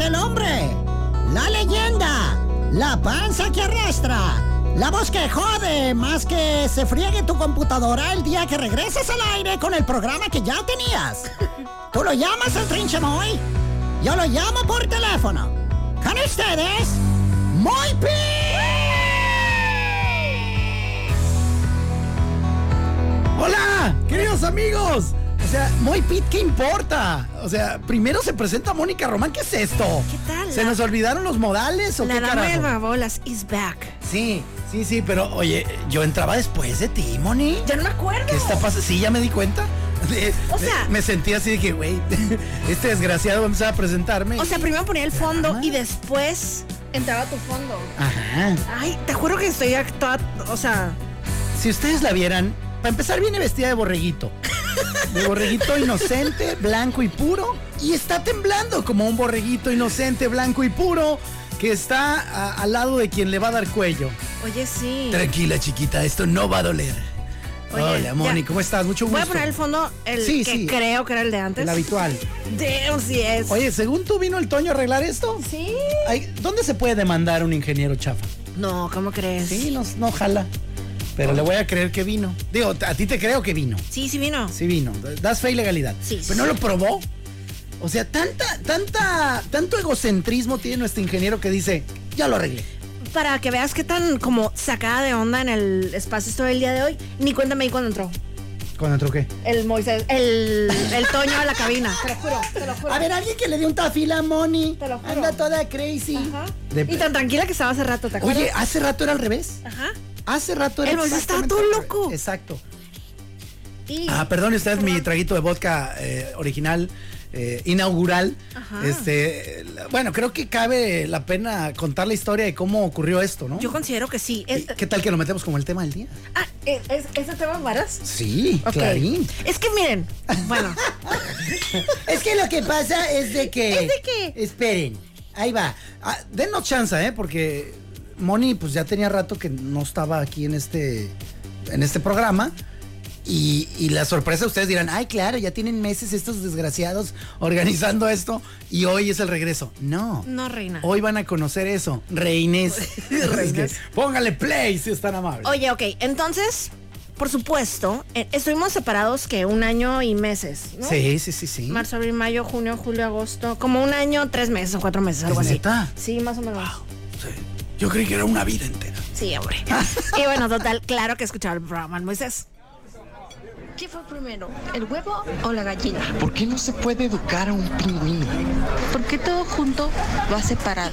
El hombre, la leyenda, la panza que arrastra, la voz que jode más que se friegue tu computadora el día que regreses al aire con el programa que ya tenías. Tú lo llamas al trinche Moy, yo lo llamo por teléfono. Con ustedes, Pi. Hola, queridos amigos. O sea, Moy Pit, ¿qué importa? O sea, primero se presenta Mónica Román, ¿qué es esto? ¿Qué tal? ¿Se La- nos olvidaron los modales o La qué del carajo? vagabolas is back. Sí, sí, sí, pero oye, yo entraba después de ti, Moni. Ya no me acuerdo. ¿Qué está pasando? Sí, ya me di cuenta. O sea- me sentí así de que, güey, este desgraciado va a empezar a presentarme. O sea, primero ponía el fondo y después entraba tu fondo. Ajá. Ay, te juro que estoy actuada, o sea, Si ustedes la vieran, para empezar viene vestida de borreguito. De borreguito inocente, blanco y puro. Y está temblando como un borreguito inocente, blanco y puro, que está a- al lado de quien le va a dar cuello. oye, sí. Tranquila, chiquita, esto no va a doler. Oye, Hola, Moni. ¿cómo estás? Mucho gusto. Voy a poner el fondo, el Sí, que sí. creo que era el de antes. El habitual. Damn, sí es. Oye, según tú vino el Toño a arreglar esto. Sí. ¿Dónde se puede demandar un ingeniero chafa? No, ¿cómo crees? Sí, no, no jala. Pero le voy a creer que vino. Digo, a ti te creo que vino. Sí, sí vino. Sí vino. Das fe y legalidad. Sí, sí, Pero no lo probó. O sea, tanta, tanta, tanto egocentrismo tiene nuestro ingeniero que dice, ya lo arreglé. Para que veas qué tan como sacada de onda en el espacio estoy el día de hoy, ni cuenta me di cuando entró. ¿Cuándo entró qué? El Moisés, el, el Toño a la cabina. Te lo juro, te lo juro. A ver, alguien que le dé un tafila a Moni. Te lo juro. Anda toda crazy. Ajá. De- Y tan tranquila que estaba hace rato, ¿te acuerdas? Oye, hace rato era al revés. Ajá. Hace rato era estaba exactamente todo loco. Exacto. Y- Ah, perdón, este es mi traguito de vodka eh, original, eh, inaugural. Ajá. Este, bueno, creo que cabe la pena contar la historia de cómo ocurrió esto, ¿no? Yo considero que sí. Es- ¿Qué tal que lo metemos como el tema del día? ah, ¿es, es- ¿ese tema varas? Sí, Ok. clarín. Es que miren, bueno, Es que lo que pasa es de que. ¿Es de qué? Esperen, ahí va. Ah, denos chance, ¿eh? Porque Moni, pues ya tenía rato que no estaba aquí en este, en este programa. Y, y la sorpresa, ustedes dirán, ay, claro, ya tienen meses estos desgraciados organizando esto y hoy es el regreso. No. no, reina. Hoy van a conocer eso. Reines. Póngale play si es tan amable. Oye, ok, entonces, por supuesto, eh, estuvimos separados que un año y meses, ¿no? Sí, sí, sí, sí. Marzo, abril, mayo, junio, julio, agosto. Como un año, tres meses o cuatro meses, algo ¿Es así. neta? Sí, más o menos. Sí. Yo creí que era una vida entera. Sí, hombre. y bueno, total, claro que escuchaba el programa el Moisés. ¿Qué fue primero, el huevo o la gallina? ¿Por qué no se puede educar a un pingüino? Porque todo junto va separado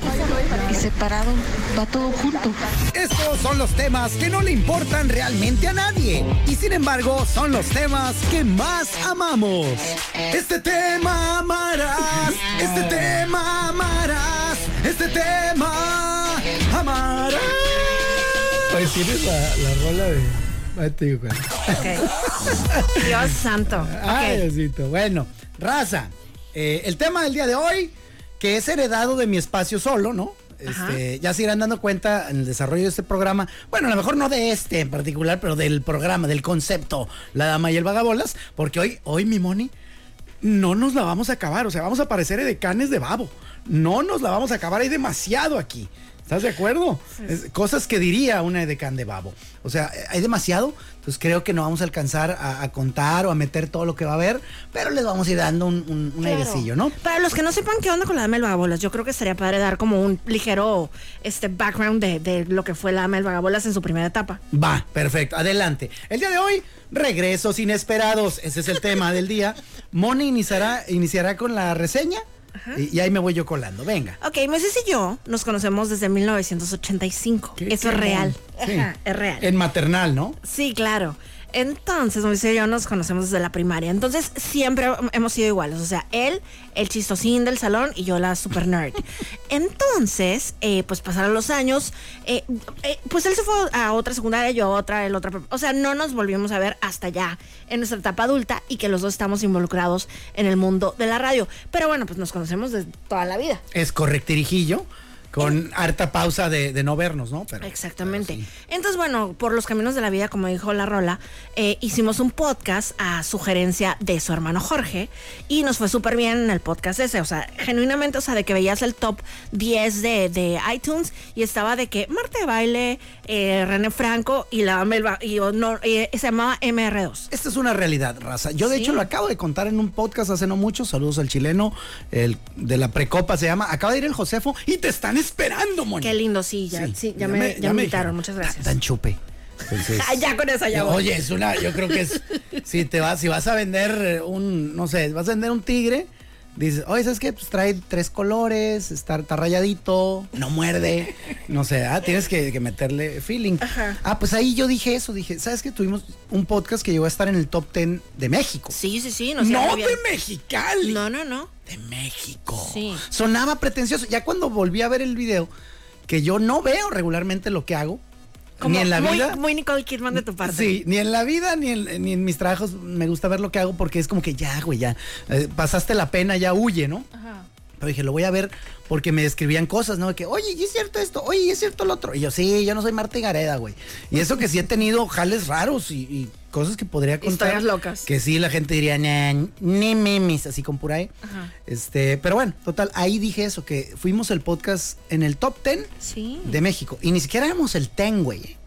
y separado va todo junto. Estos son los temas que no le importan realmente a nadie y sin embargo son los temas que más amamos. Este tema tienes la, la rola de... Ahí te digo cuál. Ok. Dios santo. Ay. Diosito. Bueno, raza. eh, el tema del día de hoy, que es heredado de mi espacio solo, ¿no? Este, ya se irán dando cuenta en el desarrollo de este programa. Bueno, a lo mejor no de este en particular, pero del programa, del concepto La Dama y el Vagabolas. Porque hoy, hoy, mi Moni, no nos la vamos a acabar. O sea, vamos a parecer edecanes de babo. No nos la vamos a acabar. Hay demasiado aquí. ¿Estás de acuerdo? Es- cosas que diría una edecán de babo. O sea, hay demasiado. Entonces creo que no vamos a alcanzar a, a contar o a meter todo lo que va a haber. Pero les vamos a ir dando un, un, un Claro. airecillo, ¿no? Para los que no sepan qué onda con la dama del vagabolas, yo creo que estaría padre dar como un ligero este background de, de lo que fue la dama del vagabolas en su primera etapa. Va, perfecto. Adelante. El día de hoy, regresos inesperados. Ese es el tema del día. Moni iniciará, iniciará con la reseña. Y, y ahí me voy yo colando. Venga. Ok, Moisés y yo nos conocemos desde 1985. Qué- Eso es real. bon- sí. Ajá, es real. En maternal, ¿no? Sí, claro. Entonces, Moisés y yo nos conocemos desde la primaria. Entonces, siempre hemos sido iguales. O sea, él, el chistosín del salón y yo la super nerd. Entonces, eh, pues pasaron los años. eh, eh, pues él se fue a otra secundaria, yo a otra, el otra. O sea, no nos volvimos a ver hasta ya en nuestra etapa adulta y que los dos estamos involucrados en el mundo de la radio. Pero bueno, pues nos conocemos desde toda la vida. Es correctirijillo. Con harta pausa de, de no vernos, ¿no? Pero, Exactamente. pero sí. Entonces, bueno, por los caminos de la vida, como dijo la Rola, eh, hicimos un podcast a sugerencia de su hermano Jorge y nos fue súper bien en el podcast ese. O sea, genuinamente, o sea, de que veías el top 10 de, de iTunes y estaba de que Marta de Baile, eh, René Franco y la Melba, y, no, eh, se llamaba MR2. Esta es una realidad, raza. Yo, de Sí. hecho, lo acabo de contar en un podcast hace no mucho. Saludos al chileno, el de la Precopa se llama. Acaba de ir el Josefo y te están esperando, Moni. Qué lindo, sí, ya, sí, ya, me, ya me invitaron. dijeron. Muchas gracias. Dan chupe. Entonces, ya con eso ya voy. Oye, es una, yo creo que es, si te vas, si vas a vender un, no sé, vas a vender un tigre, dices, oye, ¿sabes qué? Pues trae tres colores, está, está rayadito, no muerde, no sé, ah, tienes que, que meterle feeling. Ajá. Ah, pues ahí yo dije eso, dije, ¿sabes qué? Tuvimos un podcast que llegó a estar en el top 10 de México. Sí, sí, sí. no bien. de Mexicali. No, no, no. De México. Sí. Sonaba pretencioso. Ya cuando volví a ver el video, que yo no veo regularmente lo que hago, Como ni en la muy, vida. Muy Nicole Kidman de tu parte. Sí, ni en la vida ni en, ni en mis trabajos me gusta ver lo que hago porque es como que ya, güey, ya. eh, pasaste la pena, ya huye, ¿no? Ajá. Pero dije, lo voy a ver porque me describían cosas, ¿no? De que, oye, ¿y es cierto esto? Oye, ¿y es cierto lo otro? Y yo, sí, yo no soy Marta y Gareda, güey. Y eso que sí he tenido jales raros y, y cosas que podría contar. Historias locas. Que sí, la gente diría, "Nah, ni memes, así con pura E. Ajá. Este, pero bueno, total, ahí dije eso, que fuimos el podcast en el top 10 Sí. de México. Y ni siquiera éramos el 10, güey.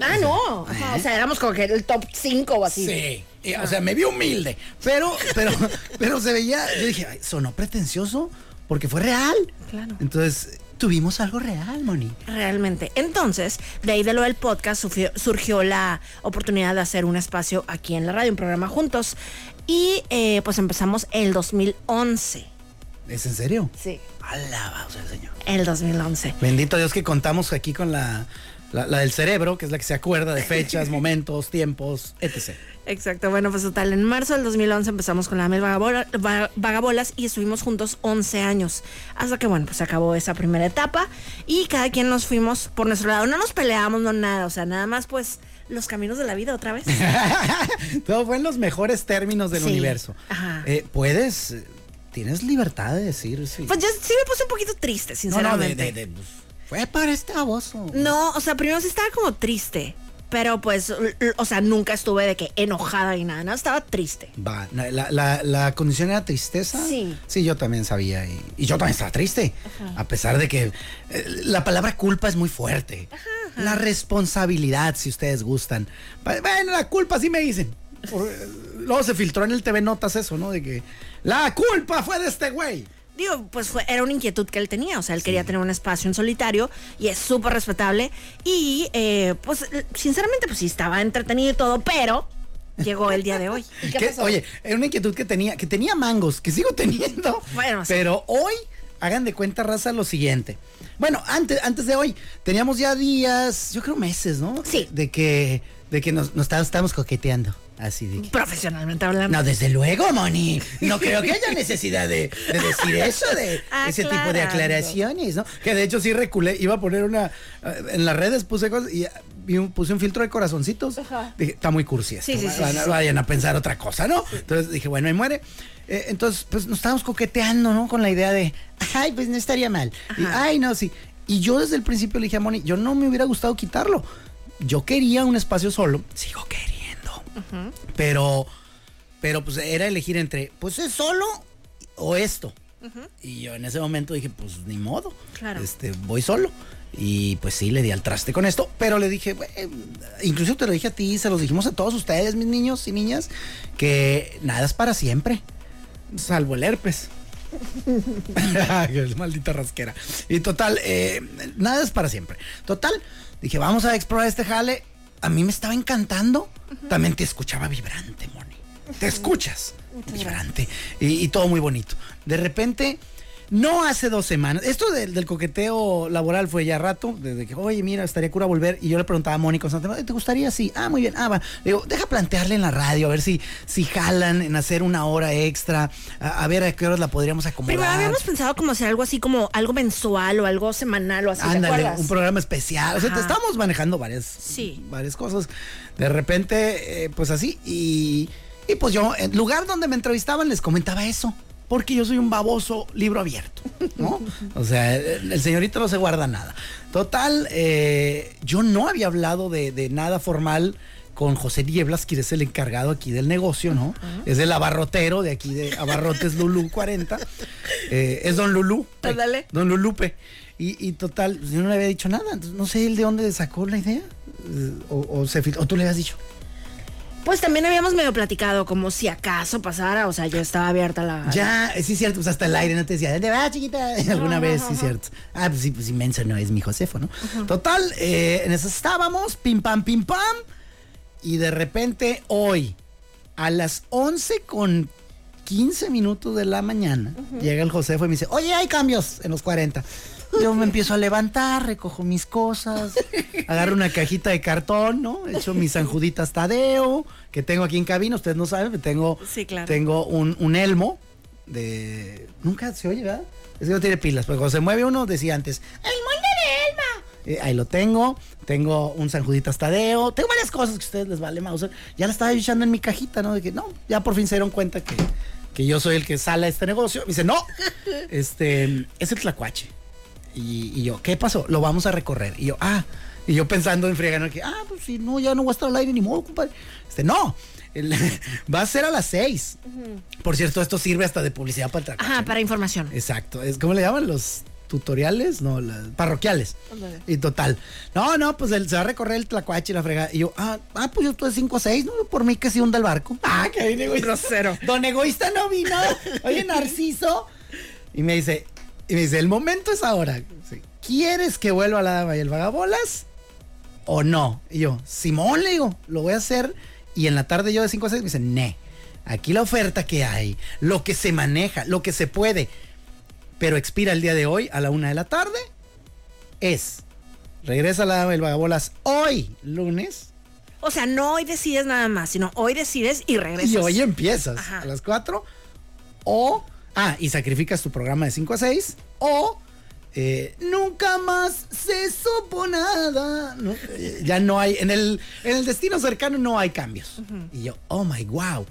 Ah, no. Ajá, O sea, éramos como que el top 5 o así. Sí. y, O sea, me vi humilde. Pero, pero, pero se veía. Yo dije, "Ay, sonó pretencioso porque fue real. Claro. Entonces, tuvimos algo real, Moni. Realmente. Entonces, de ahí de lo del podcast surgió, surgió la oportunidad de hacer un espacio aquí en la radio, un programa juntos. Y eh, pues empezamos el 2011. ¿Es en serio? Sí. Alaba, o sea, señor. El 2011. Bendito Dios que contamos aquí con la, la, la del cerebro, que es la que se acuerda de fechas, momentos, tiempos, etc. Exacto, bueno, pues total, en marzo del 2011 empezamos con la Mel Vagabola- Va- Vagabolas y estuvimos juntos 11 años. Hasta que, bueno, pues se acabó esa primera etapa y cada quien nos fuimos por nuestro lado. No nos peleamos, no nada, o sea, nada más pues los caminos de la vida otra vez. Todo fue en los mejores términos del Sí. universo. Ajá. Eh, Puedes, tienes libertad de decir sí. Pues yo sí me puse un poquito triste, no, no, de, sinceramente. de- de- pues, fue para este baboso. No, o sea, primero sí estaba como triste. Pero pues, o sea, nunca estuve de que enojada ni nada, no, estaba triste. Va, la, la- condición era tristeza. Sí. Sí, yo también sabía. Y, y yo también estaba triste. A pesar de que eh, la palabra culpa es muy fuerte. La responsabilidad, si ustedes gustan. Bueno, la culpa sí me dicen. Por- eh, luego se filtró en el TV Notas eso, ¿no? De que la culpa fue de este güey. Digo, pues fue, era una inquietud que él tenía, o sea, él quería tener un espacio en solitario y es súper respetable y eh, pues sinceramente pues sí estaba entretenido y todo, pero llegó el día de hoy. ¿Y qué pasó? Oye, era una inquietud que tenía, que tenía mangos, que sigo teniendo. Bueno, sí. pero hoy, hagan de cuenta, raza, lo siguiente. Bueno, antes, antes de hoy, teníamos ya días, yo creo meses, ¿no? Sí. De que, de que nos, nos estábamos coqueteando. Así de que. profesionalmente hablando. No, desde luego, Moni. No creo que haya necesidad de, de decir eso, de ese tipo de aclaraciones, ¿no? Que de hecho sí reculé, iba a poner una. eh, En las redes puse cosas y, puse un filtro de corazoncitos. Dije, está muy cursi esto. Sí, sí, sí, va- sí, va- sí. Vayan a pensar otra cosa, ¿no? Entonces dije, bueno, ahí muere. Eh, entonces, pues nos estábamos coqueteando, ¿no? Con la idea de, ay, pues no estaría mal. Y, ay, no, sí. Y yo desde el principio le dije a Moni, yo no me hubiera gustado quitarlo. Yo quería un espacio solo. Sigo queriendo. Pero, pero pues era elegir entre, pues es solo o esto. Y yo en ese momento dije, pues ni modo. Claro. Este, voy solo. Y pues sí, le di al traste con esto, pero le dije, incluso te lo dije a ti, se los dijimos a todos ustedes, mis niños y niñas, que nada es para siempre, salvo el herpes. Maldita rasquera. Y total, eh, nada es para siempre. Total, dije, vamos a explorar este jale. A mí me estaba encantando. También te escuchaba vibrante, Moni. Te escuchas vibrante. Y, y todo muy bonito. De repente, No hace dos semanas. Esto del, del coqueteo laboral fue ya rato, desde que, oye, mira, estaría cura volver. Y yo le preguntaba a Mónica constantemente, "Oye, ¿te gustaría? Sí. Ah, muy bien. Ah, va. Le digo, deja plantearle en la radio, a ver si, si jalan en hacer una hora extra, a, a ver a qué horas la podríamos acomodar. Primero habíamos pensado como hacer algo así como algo mensual o algo semanal o así, ¿te Ándale, un programa especial. O sea, te estamos manejando varias, Sí. varias cosas. De repente, eh, pues así. Y, y pues yo, en lugar donde me entrevistaban, les comentaba eso. Porque yo soy un baboso libro abierto, ¿no? O sea, el, señorito no se guarda nada. Total, eh, yo no había hablado de, de nada formal con José Nieblas, quien es el encargado aquí del negocio, ¿no? Es el abarrotero de aquí de Abarrotes Lulú 40. Eh, es Don Lulú. Ándale. Don Lulupe. Y, y total, yo no le había dicho nada. Entonces, no sé él de dónde sacó la idea. Eh, O, o se o tú le habías dicho. Pues también habíamos medio platicado como si acaso pasara, o sea, yo estaba abierta la... Ya, sí, cierto, pues hasta el aire no te decía, ¿dónde va, chiquita? Alguna vez, sí, cierto. Ah, pues sí, pues inmenso no es mi Josefo, ¿no? Total, eh, en eso estábamos, pim pam, pim pam. Y de repente, hoy, a las 11 con 15 minutos de la mañana, llega el Josefo y me dice, oye, hay cambios en los 40. Yo me empiezo a levantar, recojo mis cosas, agarro una cajita de cartón, ¿no? Echo mis sanjuditas Tadeo, que tengo aquí en cabina, ustedes no saben, tengo, Sí, claro. tengo un, un elmo de... Nunca se oye, ¿verdad? Es que no tiene pilas, pero cuando se mueve uno, decía antes, ¡El mundo de Elma! Eh, ahí lo tengo, tengo un sanjuditas Tadeo, tengo varias cosas que a ustedes les vale mouse. Ya la estaba echando en mi cajita, ¿no? De que no, ya por fin se dieron cuenta que, que yo soy el que sale a este negocio. Me dice, no, este, es el tlacuache. Y, y yo, ¿qué pasó? Lo vamos a recorrer. Y yo, ah, y yo pensando en friega, ¿no? Que, ah, pues si no, ya no voy a estar al aire ni modo, compadre. Este, no, va a ser a las seis. Por cierto, esto sirve hasta de publicidad para el tlacuache. Ajá, ¿no? para información. Exacto, es ¿cómo le llaman los tutoriales? No, las parroquiales. Y total. No, no, pues él se va a recorrer el tlacuache y la frega. Y yo, ah, ah, pues yo estoy de 5 a 6, ¿no? Por mí que se hunda el barco. Ah, que bien egoísta. Grosero. Don egoísta no vino. Oye, Narciso. Y me dice, y me dice, el momento es ahora. ¿Quieres que vuelva a la dama y el vagabolas? ¿O no? Y yo, Simón, le digo, lo voy a hacer. Y en la tarde yo de 5 a 6 me dice, ne. Aquí la oferta que hay, lo que se maneja, lo que se puede, pero expira el día de hoy a la una de la tarde, es regresa a la dama y el vagabolas hoy, lunes, O sea, no hoy decides nada más, sino hoy decides y regresas. y hoy empiezas Ajá. a las 4, o, ah, y sacrificas tu programa de 5 a 6, o eh, nunca más se supo nada. ¿no? Eh, Ya no hay, en el, en el destino cercano no hay cambios. Y yo, oh my wow.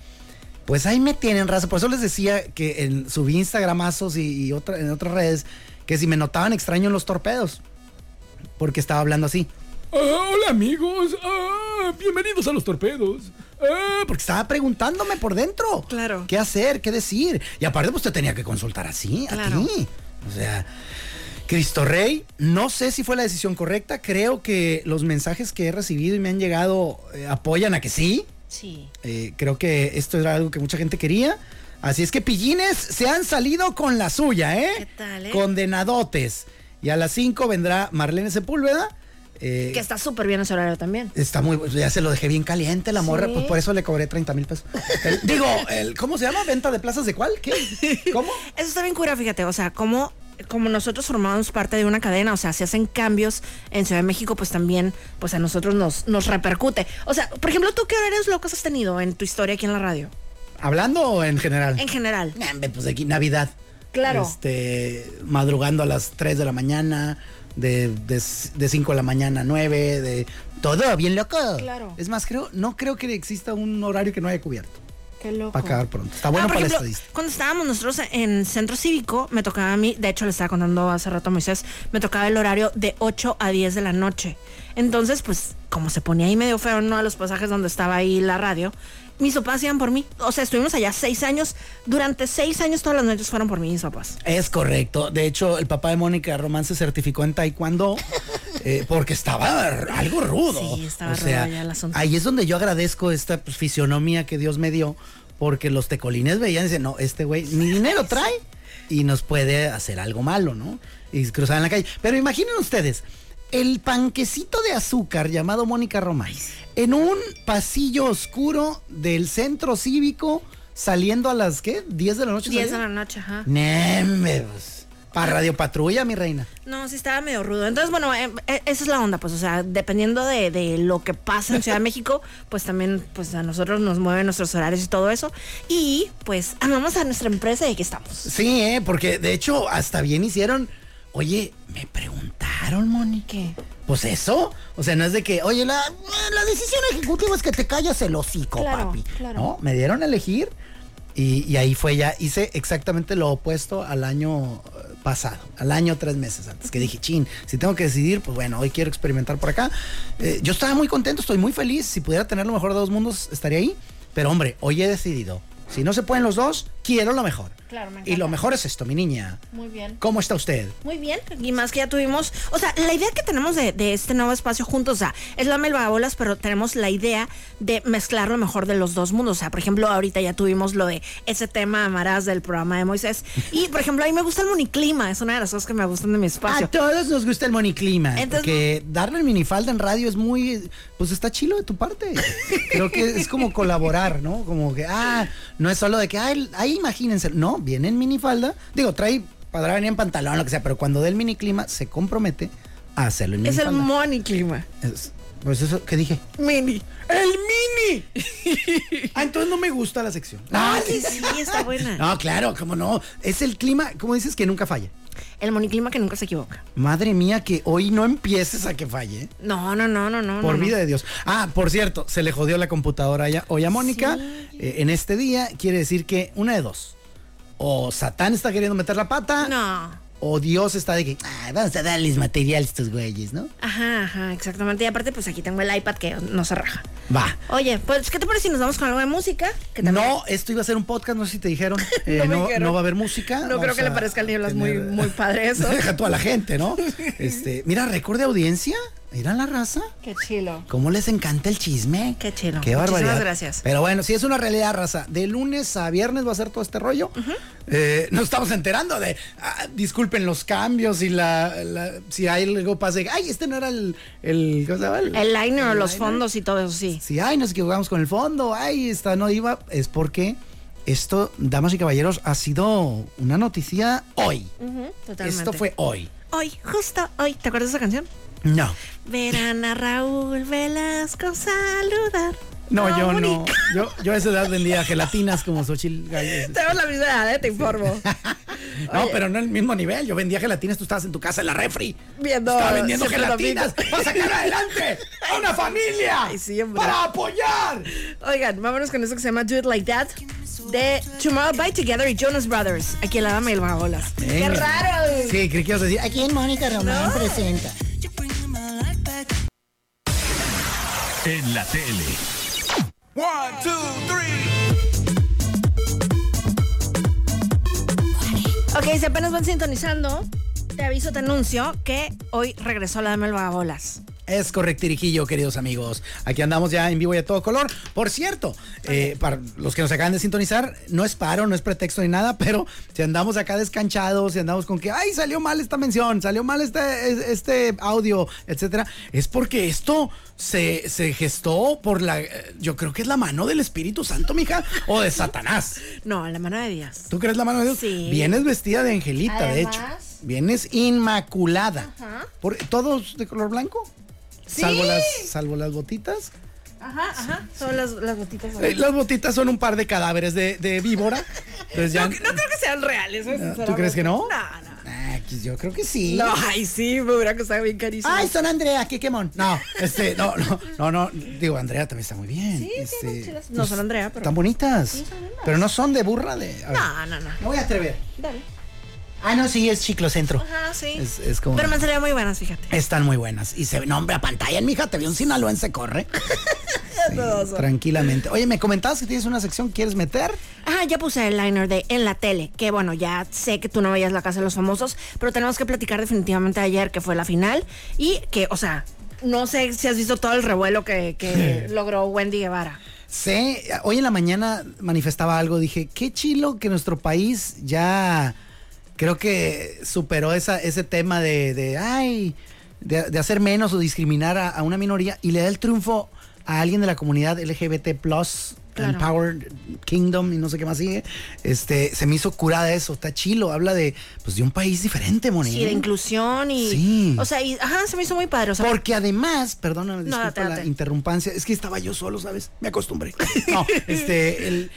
Pues ahí me tienen raza. Por eso les decía que en, subí Instagramazos y, y otra, en otras redes que si me notaban extraño en los torpedos. Porque estaba hablando así. Ah, hola amigos, Ah, bienvenidos a los torpedos. Ah, Porque estaba preguntándome por dentro. Claro. ¿Qué hacer? ¿Qué decir? Y aparte, pues te tenía que consultar así, Claro. a ti. O sea, Cristo Rey, no sé si fue la decisión correcta. Creo que los mensajes que he recibido y me han llegado eh, apoyan a que sí. Sí. Eh, creo que esto era algo que mucha gente quería. Así es que pillines se han salido con la suya, ¿eh? ¿Qué tal, eh? Condenadotes. Y a las 5 vendrá Marlene Sepúlveda. Eh, Que está súper bien ese horario también. Está muy, ya se lo dejé bien caliente la morra, Sí. pues por eso le cobré 30 mil pesos. El- digo, el, ¿cómo se llama? ¿Venta de plazas de cuál? ¿Qué? ¿Cómo? Eso está bien cura, fíjate, o sea, como, como nosotros formamos parte de una cadena, o sea, si hacen cambios en Ciudad de México, pues también, pues a nosotros nos, nos repercute. O sea, por ejemplo, ¿tú qué horarios locos has tenido en tu historia aquí en la radio? ¿Hablando o en general? En general. Pues aquí, Navidad. Claro. Este, madrugando a las 3 de la mañana, de, de, de 5 de la mañana a 9, de todo bien loco. Claro. Es más, creo, no creo que exista un horario que no haya cubierto. Qué loco. Para acabar pronto. Está bueno Ah, por para ejemplo. Cuando estábamos nosotros en centro cívico, me tocaba a mí, de hecho le estaba contando hace rato a Moisés, me tocaba el horario de 8 a 10 de la noche. Entonces, pues, como se ponía ahí medio feo en uno de los pasajes donde estaba ahí la radio, mis papás iban por mí. O sea, estuvimos allá seis años. Durante seis años todas las noches fueron por mí mis papás. Es correcto. De hecho, el papá de Mónica Román se certificó en Taekwondo eh, porque estaba algo rudo. Sí, estaba o sea, rudo ya el asunto. ahí es donde yo agradezco esta pues, fisionomía que Dios me dio, porque los tecolines veían y decían, no, este güey ni dinero trae y nos puede hacer algo malo, ¿no? Y cruzaban la calle. Pero imaginen ustedes, el panquecito de azúcar llamado Mónica Román, en un pasillo oscuro del centro cívico, saliendo a las, ¿qué? ¿10 de la noche? 10 de la noche, ajá. Neme, pues. Para Radio Patrulla, mi reina. No, sí estaba medio rudo. Entonces, bueno, eh, eh, esa es la onda, pues, o sea, dependiendo de, de lo que pasa en Ciudad de México, pues también, pues a nosotros nos mueven nuestros horarios y todo eso. Y pues amamos a nuestra empresa y aquí estamos. Sí, ¿eh? Porque de hecho, hasta bien hicieron. Oye, me preguntaron, Moni. ¿Qué? Pues eso. O sea, no es de que, oye, la, la decisión ejecutiva es que te callas el hocico, Claro, papi. claro. No, me dieron a elegir y, y ahí fue ya. Hice exactamente lo opuesto al año eh, pasado, al año tres meses antes, que dije, chin, si tengo que decidir, pues bueno, hoy quiero experimentar por acá. Eh, yo estaba muy contento, estoy muy feliz. Si pudiera tener lo mejor de dos mundos, estaría ahí. Pero hombre, hoy he decidido. Si no se pueden los dos, quiero lo mejor. Claro, me y lo mejor es esto, mi niña. Muy bien. ¿Cómo está usted? Muy bien, y más que ya tuvimos, o sea, la idea que tenemos de, de este nuevo espacio juntos, o sea, es la Melbabolas, pero tenemos la idea de mezclar lo mejor de los dos mundos. O sea, por ejemplo, ahorita ya tuvimos lo de ese tema amarás del programa de Moisés. Y, por ejemplo, a mí me gusta el moniclima, es una de las cosas que me gustan de mi espacio. A todos nos gusta el moniclima. Entonces- porque darle el minifalda en radio es muy. Pues está chilo de tu parte. Creo que es como colaborar, ¿no? Como que, ah, no es solo de que, ay, ahí imagínense. No, viene en minifalda. Digo, trae, podrá venir en pantalón, lo que sea, pero cuando dé el miniclima, se compromete a hacerlo en es el minifalda. moniclima. Es- pues eso, ¿qué dije? Mini. ¡El mini! ah, entonces no me gusta la sección. Ah, sí, sí, está buena. No, claro, cómo no. Es el clima, como dices, que nunca falla. El moniclima que nunca se equivoca. Madre mía, que hoy no empieces a que falle. No, no, no, no, no. Por no, no. vida de Dios. Ah, por cierto, se le jodió la computadora ya, hoy a Mónica. Eh, en este día quiere decir que una de dos. O Satán está queriendo meter la pata. No. O Dios está de que, "Ay, vamos a darles material a estos güeyes, ¿no? Ajá, ajá, exactamente. Y aparte, pues aquí tengo el iPad que no se raja. Va. Oye, pues, ¿qué te parece si nos vamos con algo de música? Que también- No, esto iba a ser un podcast, no sé si te dijeron. Eh, No me no, dijeron. no va a haber música. No creo que le parezca al Nieblas muy, tener- muy padre eso. Deja tú a la gente, ¿no? Este, mira, récord de audiencia. Mira la raza. Qué chilo. ¿Cómo les encanta el chisme? Qué chilo. Qué Muchísimas barbaridad. gracias. Pero bueno, si es una realidad, raza. De lunes a viernes va a ser todo este rollo. Eh, nos estamos enterando de. ah, disculpen los cambios y la, la- Si hay algo pasa de. Ay, este no era el. el ¿Cómo se llama? El liner, el los liner. fondos y todo eso, sí. Si, ay, nos equivocamos con el fondo. Ay, esta no iba. Es porque esto, damas y caballeros, ha sido una noticia hoy. Totalmente. Esto fue hoy. Hoy, justo hoy. ¿Te acuerdas de esa canción? No. Verán a Raúl Velasco saludar. No, yo no. Yo, yo a esa edad vendía gelatinas como Xochitl Galvez. Tenemos la misma edad, ¿eh? te informo. No, Oye. pero no el mismo nivel. Yo vendía gelatinas, tú estabas en tu casa en la refri. Viendo Estaba vendiendo gelatinas para sacar adelante a una familia. Ay, sí, hombre. para apoyar. Oigan, vámonos con eso que se llama Do It Like That de Tomorrow by Together y Jonas Brothers. Aquí en la dama y el vagabolas. ¡Qué raro! Sí, creí que ibas a decir. Aquí en Mónica Román presenta. En la tele. Ok, si apenas van sintonizando, te aviso, te anuncio que hoy regresó la dama y el vagabolas. Es correctirijillo, queridos amigos. Aquí andamos ya en vivo y a todo color. Por cierto, eh, para los que nos acaban de sintonizar, no es paro, no es pretexto ni nada, pero si andamos acá descanchados, si andamos con que, ay, salió mal esta mención, salió mal este, este audio, etcétera, es porque esto se, se gestó por la, eh, yo creo que es la mano del Espíritu Santo, mija, o de Satanás. No, la mano de Dios. ¿Tú crees la mano de Dios? Sí. Vienes vestida de angelita, de hecho. Vienes inmaculada. Ajá. Por, ¿Todos de color blanco? Sí. Salvo las, salvo las botitas. Ajá, ajá. Son las, las botitas. Eh, las botitas son un par de cadáveres de, de víbora. Entonces ya, No, no creo que sean reales. ¿eh? ¿Tú crees que no? No, no. Ah, pues yo creo que sí. No, ay, sí, me hubiera costado bien carísimo. Ay, son Andrea, qué quemón. No, este, no, no, no, no. Digo, Andrea también está muy bien. Sí, sí, Este, muy chidas. No son Andrea, pero- Están bonitas. Sí, son lindas. Pero no son de burra de. ver, No, no, no. Me voy a atrever. Dale. Ah, no, sí, es chiclocentro. Ajá, sí. Es, es como. Pero me salido muy buenas, fíjate. Están muy buenas. Y se ve, no, hombre, a pantalla, mija, te vi un sinaloense corre. Sí, tranquilamente. Oye, me comentabas que tienes una sección que quieres meter. Ajá, ya puse el liner de en la tele, que bueno, ya sé que tú no veías la casa de los famosos, pero tenemos que platicar definitivamente ayer que fue la final y que, o sea, no sé si has visto todo el revuelo que, que logró Wendy Guevara. Sé, hoy en la mañana manifestaba algo, dije, qué chilo que nuestro país ya creo que superó esa, ese tema de, de ay, de, de hacer menos o discriminar a, a una minoría y le da el triunfo a alguien de la comunidad LGBT Plus, Claro. Empowered Kingdom y no sé qué más sigue, este, se me hizo curada eso, está chilo, habla de, pues, de un país diferente, Moni. Sí, de inclusión y. Sí. O sea, y, ajá, se me hizo muy padre. O sea, Porque además, perdóname, No, disculpa date, la interrumpancia, es que estaba yo solo, ¿sabes? Me acostumbré. No, este, el-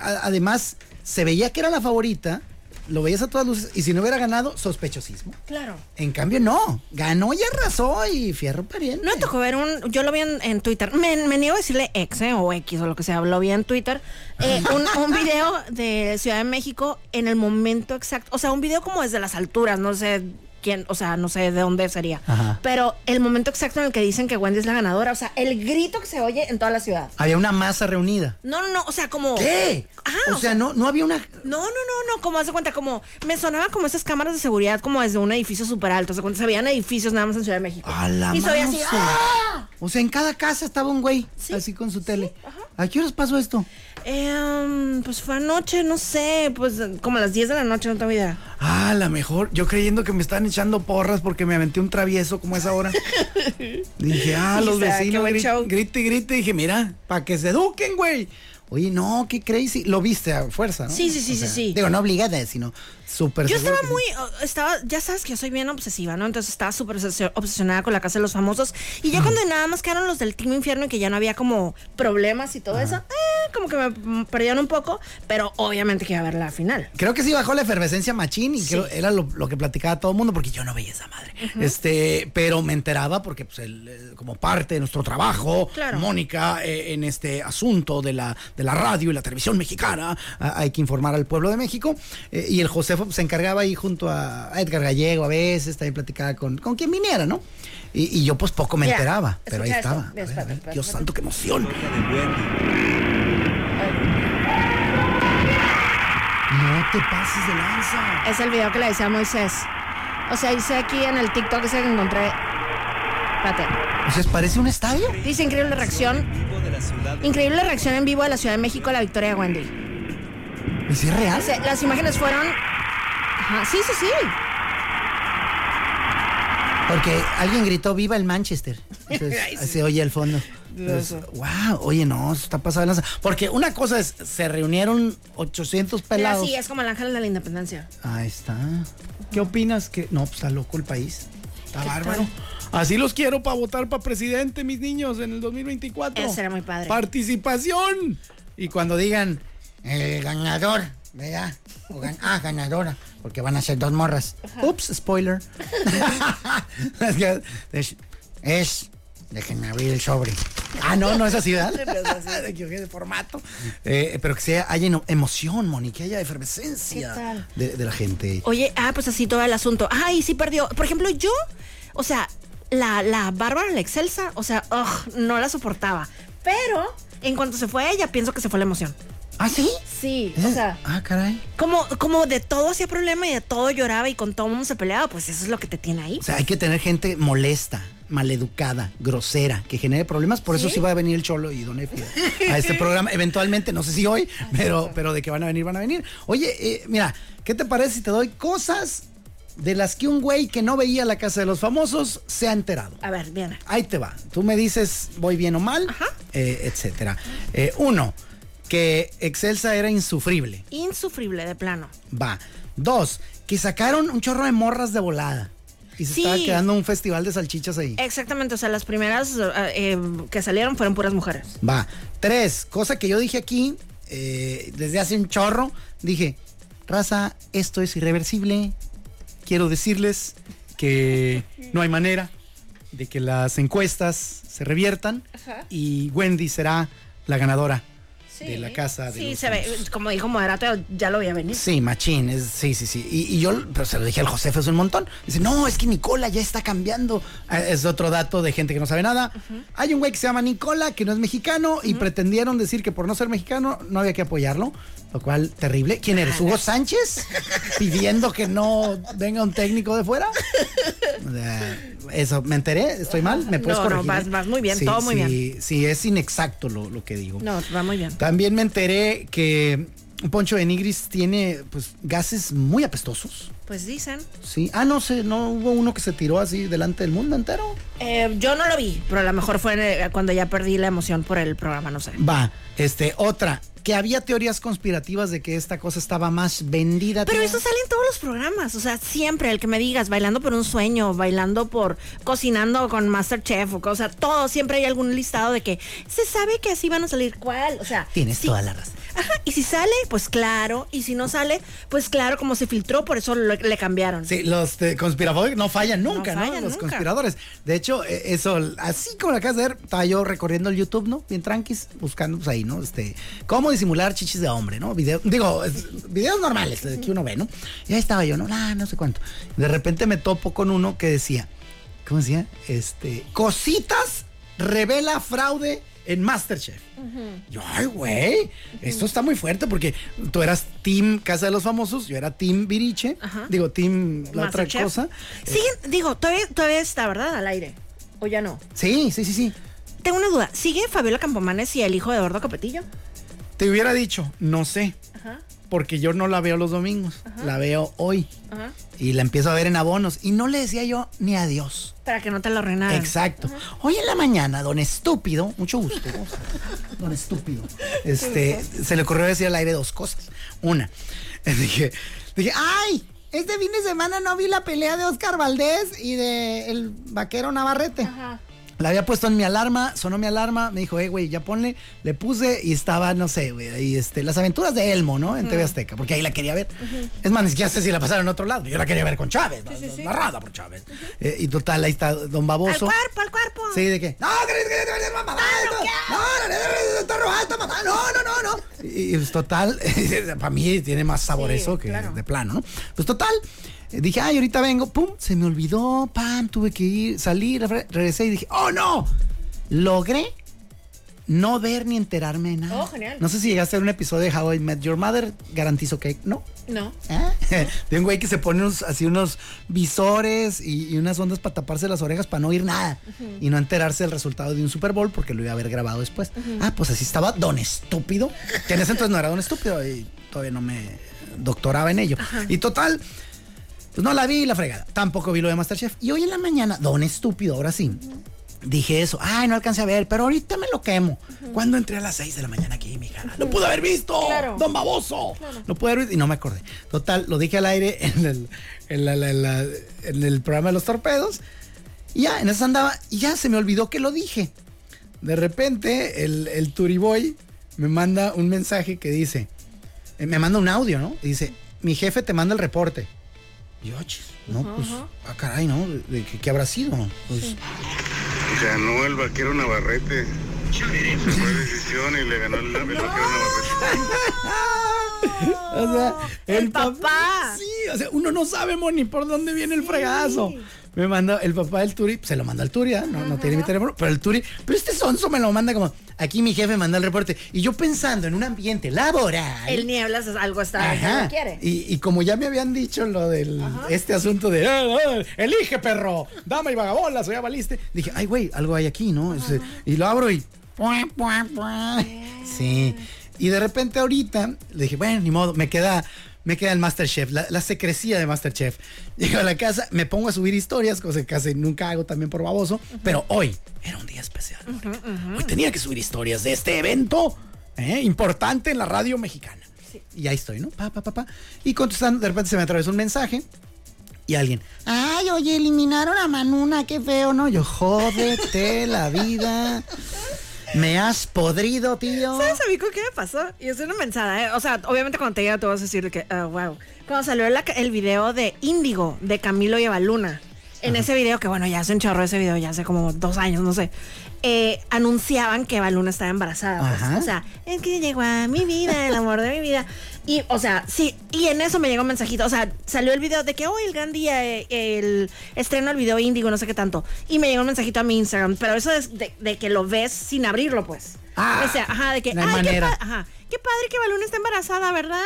a- además, se veía que era la favorita, lo veías a todas luces, y si no hubiera ganado, sospechosismo. claro. En cambio, no, ganó y arrasó y fierro pariente. No me tocó ver un. Yo lo vi en, en Twitter. Me, me niego a decirle ex eh, o X o lo que sea. Lo vi en Twitter. eh, un, un video de Ciudad de México en el momento exacto. O sea, un video como desde las alturas. No sé quién. O sea, no sé de dónde sería. Ajá. Pero el momento exacto en el que dicen que Wendy es la ganadora. O sea, el grito que se oye en toda la ciudad. Había una masa reunida. No, no, no. O sea, como. ¿Qué? Ajá, o, o sea, sea- no, no había una. No, no, no, no, como haz de cuenta, como me sonaba como esas cámaras de seguridad como desde un edificio súper alto, o sea, cuando se veían edificios nada más en Ciudad de México. A la y soy así. ¡ah! O sea, en cada casa estaba un güey, así con su tele. ¿A qué horas pasó esto? Em, pues fue anoche, no sé, pues como a las 10 de la noche, no tengo idea. Ah, a la mejor. Yo creyendo que me están echando porras porque me aventé un travieso como es ahora. Dije, ah, los Dijiste, ah, qué vecinos grite y grite. Dije, mira, para que se eduquen, güey. Oye, no, qué crazy. Lo viste a fuerza, ¿no? Sí, sí, sí, O sí, sea, sí. Digo, no obligada, sino súper Yo estaba sí. muy, estaba, ya sabes que yo soy bien obsesiva, ¿no? Entonces estaba súper obsesio- obsesionada con la casa de los famosos. Y ya cuando nada más quedaron los del Team Infierno y que ya no había como problemas y todo eso, eh, como que me perdieron un poco, pero obviamente que iba a ver la final. Creo que sí bajó la efervescencia machín y creo era lo, lo que platicaba todo el mundo porque yo no veía esa madre. Este, pero me enteraba porque pues el, eh, como parte de nuestro trabajo, Claro. Mónica, eh, en este asunto de la, de la radio y la televisión mexicana, a- hay que informar al pueblo de México. eh, y el Josefo se encargaba ahí junto a Edgar Gallego a veces, también platicaba con, con quien viniera, ¿no? Y, y yo pues poco me enteraba, pero ahí estaba. Mira, A ver, espérate, a ver, espérate, Dios espérate. santo, qué emoción. No te pases de lanza. Es el video que le decía a Moisés. O sea, hice aquí en el TikTok ese que encontré. Espérate. Sea, parece un estadio. Dice increíble reacción. Increíble reacción en vivo de la Ciudad de México a la victoria de Wendy. ¿Y si es real? Dice, las imágenes fueron. Ajá, sí, sí, sí. Porque alguien gritó viva el Manchester. Entonces, se oye al fondo. Entonces, wow, oye, no, eso está pasado de lanza. Porque una cosa es, se reunieron 800 Mira, pelados. sí, es como el ángel de la independencia. Ahí está. ¿Qué opinas? que No, pues está loco el país. Está ¿Qué bárbaro. tal? Así los quiero para votar para presidente, mis niños, en el 2024. Eso será muy padre. Participación. Y cuando digan el ganador, ¿verdad? O gan- ah, ganadora. Porque van a ser dos morras. Ups, spoiler. Es es, Déjenme abrir el sobre. Ah, no, no es así, ¿verdad? De formato. Eh, pero que sea, haya emoción, Moni, que haya efervescencia de, de la gente. Oye, ah, pues así todo el asunto. Ay, sí perdió. Por ejemplo, yo, o sea, la, la Bárbara la Excelsa, o sea, ugh, no la soportaba. Pero en cuanto se fue ella, pienso que se fue la emoción. ¿Ah, sí? Sí, o sea, Ah, caray. como, como de todo hacía problema y de todo lloraba y con todo el mundo se peleaba, pues eso es lo que te tiene ahí. O sea, hay que tener gente molesta, maleducada, grosera, que genere problemas. Por eso sí va a venir el Cholo y Don Efi a este programa. Eventualmente, no sé si hoy, pero, pero de que van a venir, van a venir. Oye, eh, mira, ¿qué te parece si te doy cosas de las que un güey que no veía la casa de los famosos se ha enterado? A ver, viene. Ahí te va. Tú me dices, voy bien o mal, eh, etcétera. Eh, uno, que Excelsa era insufrible. Insufrible de plano. Va. Dos, que sacaron un chorro de morras de volada. Y se Sí. estaba quedando un festival de salchichas ahí. Exactamente, o sea, las primeras eh, eh, que salieron fueron puras mujeres. Va. Tres, cosa que yo dije aquí desde hace un chorro. Dije, raza, esto es irreversible. Quiero decirles que no hay manera de que las encuestas se reviertan y Wendy será la ganadora de la casa de Sí, se ve, como dijo Moderato, ya lo voy a venir. Sí, machín, es, sí, sí, sí. Y, y yo pero se lo dije al Josefa hace un montón. Dice, no, es que Nicola ya está cambiando. Ah, Es otro dato de gente que no sabe nada. Hay un güey que se llama Nicola, que no es mexicano, y pretendieron decir que por no ser mexicano no había que apoyarlo. Lo cual, terrible. ¿Quién eres? ¿Hugo Sánchez? Pidiendo que no venga un técnico de fuera. Sea, Eso, ¿me enteré? ¿Estoy mal? ¿Me puedes No, no, corregir? vas- vas muy bien, Sí, todo muy sí, Sí, es inexacto lo, lo que digo. No, va muy bien. También me enteré que Poncho de Nigris tiene pues gases muy apestosos. Pues dicen. Sí. Ah, no sé, no hubo uno que se tiró así delante del mundo entero. Eh, yo no lo vi, pero a lo mejor fue eh, cuando ya perdí la emoción por el programa, no sé. Va, este, otra. Que había teorías conspirativas de que esta cosa estaba más vendida. Pero eso sale en todos los programas, o sea, siempre el que me digas, bailando por un sueño, bailando por cocinando con Masterchef o cosa, todo, siempre hay algún listado de que se sabe que así van a salir cuál, o sea. Tienes sí. toda la razón. Ajá, y si sale, pues claro, y si no sale, pues claro, como se filtró, por eso lo- le cambiaron. Sí, los eh, conspiradores no fallan nunca, ¿no? fallan los nunca. conspiradores. De hecho, eh, eso, así como lo acabas de ver, estaba yo recorriendo el YouTube, ¿no? Bien tranquis, buscando pues ahí, ¿no? Este, cómo disimular chichis de hombre, ¿no? Video, digo, videos normales eh, que uno ve, ¿no? Y ahí estaba yo, ¿no? Ah, no sé cuánto. De repente me topo con uno que decía, ¿cómo decía? Este, cositas revela fraude en Masterchef. Yo, ay, güey, esto está muy fuerte porque tú eras Team Casa de los Famosos, yo era Team Viriche, digo, Team la otra cosa. Siguen, digo, todavía, todavía está, ¿verdad? Al aire. ¿O ya no? Sí, sí, sí, sí. Tengo una duda. ¿Sigue Fabiola Campomanes y el hijo de Eduardo Capetillo? Te hubiera dicho, no sé, Ajá, porque yo no la veo los domingos, la veo hoy ajá. y la empiezo a ver en abonos y no le decía yo ni adiós. Para que no te lo arruinaran. Exacto. Hoy en la mañana, don estúpido, mucho gusto. Don estúpido. Este, se le ocurrió decir al aire dos cosas. Una, dije, dije, ay, este fin de semana no vi la pelea de Oscar Valdés y de el vaquero Navarrete. La había puesto en mi alarma, sonó mi alarma, me dijo, eh, güey, ya ponle, le puse y estaba, no sé, güey, ahí este, las aventuras de Elmo, ¿no? En TV Azteca, porque ahí la quería ver. Es más, ni siquiera sé si la pasaron en otro lado, yo la quería ver con Chávez, narrada por Chávez. Eh, y total, ahí está Don Al Baboso. cuerpo, al cuerpo. Sí, de que. No, no, no, no, no, está robada esta mamá, no, no, no, no. Y, pues total, para mí tiene más sabor Sí, eso que claro. de plano, ¿no? Pues total, dije, ay, ahorita vengo, pum, se me olvidó, pam, tuve que ir, salir, re- regresé y dije, oh no, logré no ver ni enterarme de nada. Oh, genial. No sé si llegaste a ver un episodio de How I Met Your Mother, garantizo que no. No. ¿Eh? De un güey que se pone unos- así unos visores y, y unas ondas para taparse las orejas para no oír nada y no enterarse del resultado de un Super Bowl porque lo iba a haber grabado después. Ah, pues así estaba Don Estúpido, que en ese entonces no era Don Estúpido y todavía no me doctoraba en ello. Y total, pues no la vi la fregada. Tampoco vi lo de Masterchef. Y hoy en la mañana, Don Estúpido, ahora sí. Dije eso, ay, no alcancé a ver, pero ahorita me lo quemo. Cuando entré a las 6 de la mañana aquí, mija, lo pude haber visto, Claro. don baboso. Lo pude haber visto y no me acordé. Total, lo dije al aire en el, en la- la- la- en el programa de los torpedos. Y ya, en eso andaba, y ya se me olvidó que lo dije. De repente, el, el Turiboy me manda un mensaje que dice, eh, me manda un audio, ¿no? Y dice, mi jefe te manda el reporte. Yo, "Ah, chis, no, pues, ah, caray, ¿no? ¿De qué, qué habrá sido? Pues, Ganó el vaquero Navarrete. Fue decisión y le ganó el, el vaquero Navarrete. O sea, El papá. Sí, o sea, uno no sabe, Moni, por dónde viene el fregazo. Me mandó el papá del Turi, se lo mandó al Turi, ¿ah? no, no tiene mi teléfono, pero el Turi, pero este sonso me lo manda como, aquí mi jefe manda el reporte. Y yo pensando en un ambiente laboral. El nieblas algo está quiere. Y, y como ya me habían dicho lo del este asunto de "Ah, ah, elige perro, dama y vagabolas, o ya valiste. Dije, ay güey, algo hay aquí, ¿no? Y lo abro y. Sí. Y de repente ahorita le dije, bueno, ni modo, me queda, me queda el Masterchef, la, la secrecía de Masterchef. Llego a la casa, me pongo a subir historias, cosa que casi nunca hago también por baboso, pero hoy era un día especial. Hoy tenía que subir historias de este evento ¿eh? importante en la radio mexicana. Y ahí estoy, ¿no? Pa, pa, pa, pa. Y contestando, de repente se me atravesó un mensaje y alguien, ay, oye, eliminaron a Manuna, qué feo, ¿no? Yo, jódete la vida. Me has podrido, tío. ¿Sabes a mí con qué me pasó? Y es una mensada, ¿eh? O sea, obviamente cuando te llega te vas a decir de que, ah, wow. Cuando salió la- el video de Índigo, de Camilo y Evaluna, en ese video, que bueno, ya hace un chorro ese video, ya hace como dos años, no sé, eh, anunciaban que Evaluna estaba embarazada. pues. O sea, es que llegó a mi vida, el amor de mi vida. Y, o sea, sí, y en eso me llegó un mensajito. O sea, salió el video de que hoy el gran día, eh, el estreno del video Índigo, no sé qué tanto. Y me llegó un mensajito a mi Instagram, pero eso es de, de que lo ves sin abrirlo, pues. Ah, o sea, ajá, de que, no hay ay, qué, manera. pa- ajá, qué padre que Baluna está embarazada, ¿verdad?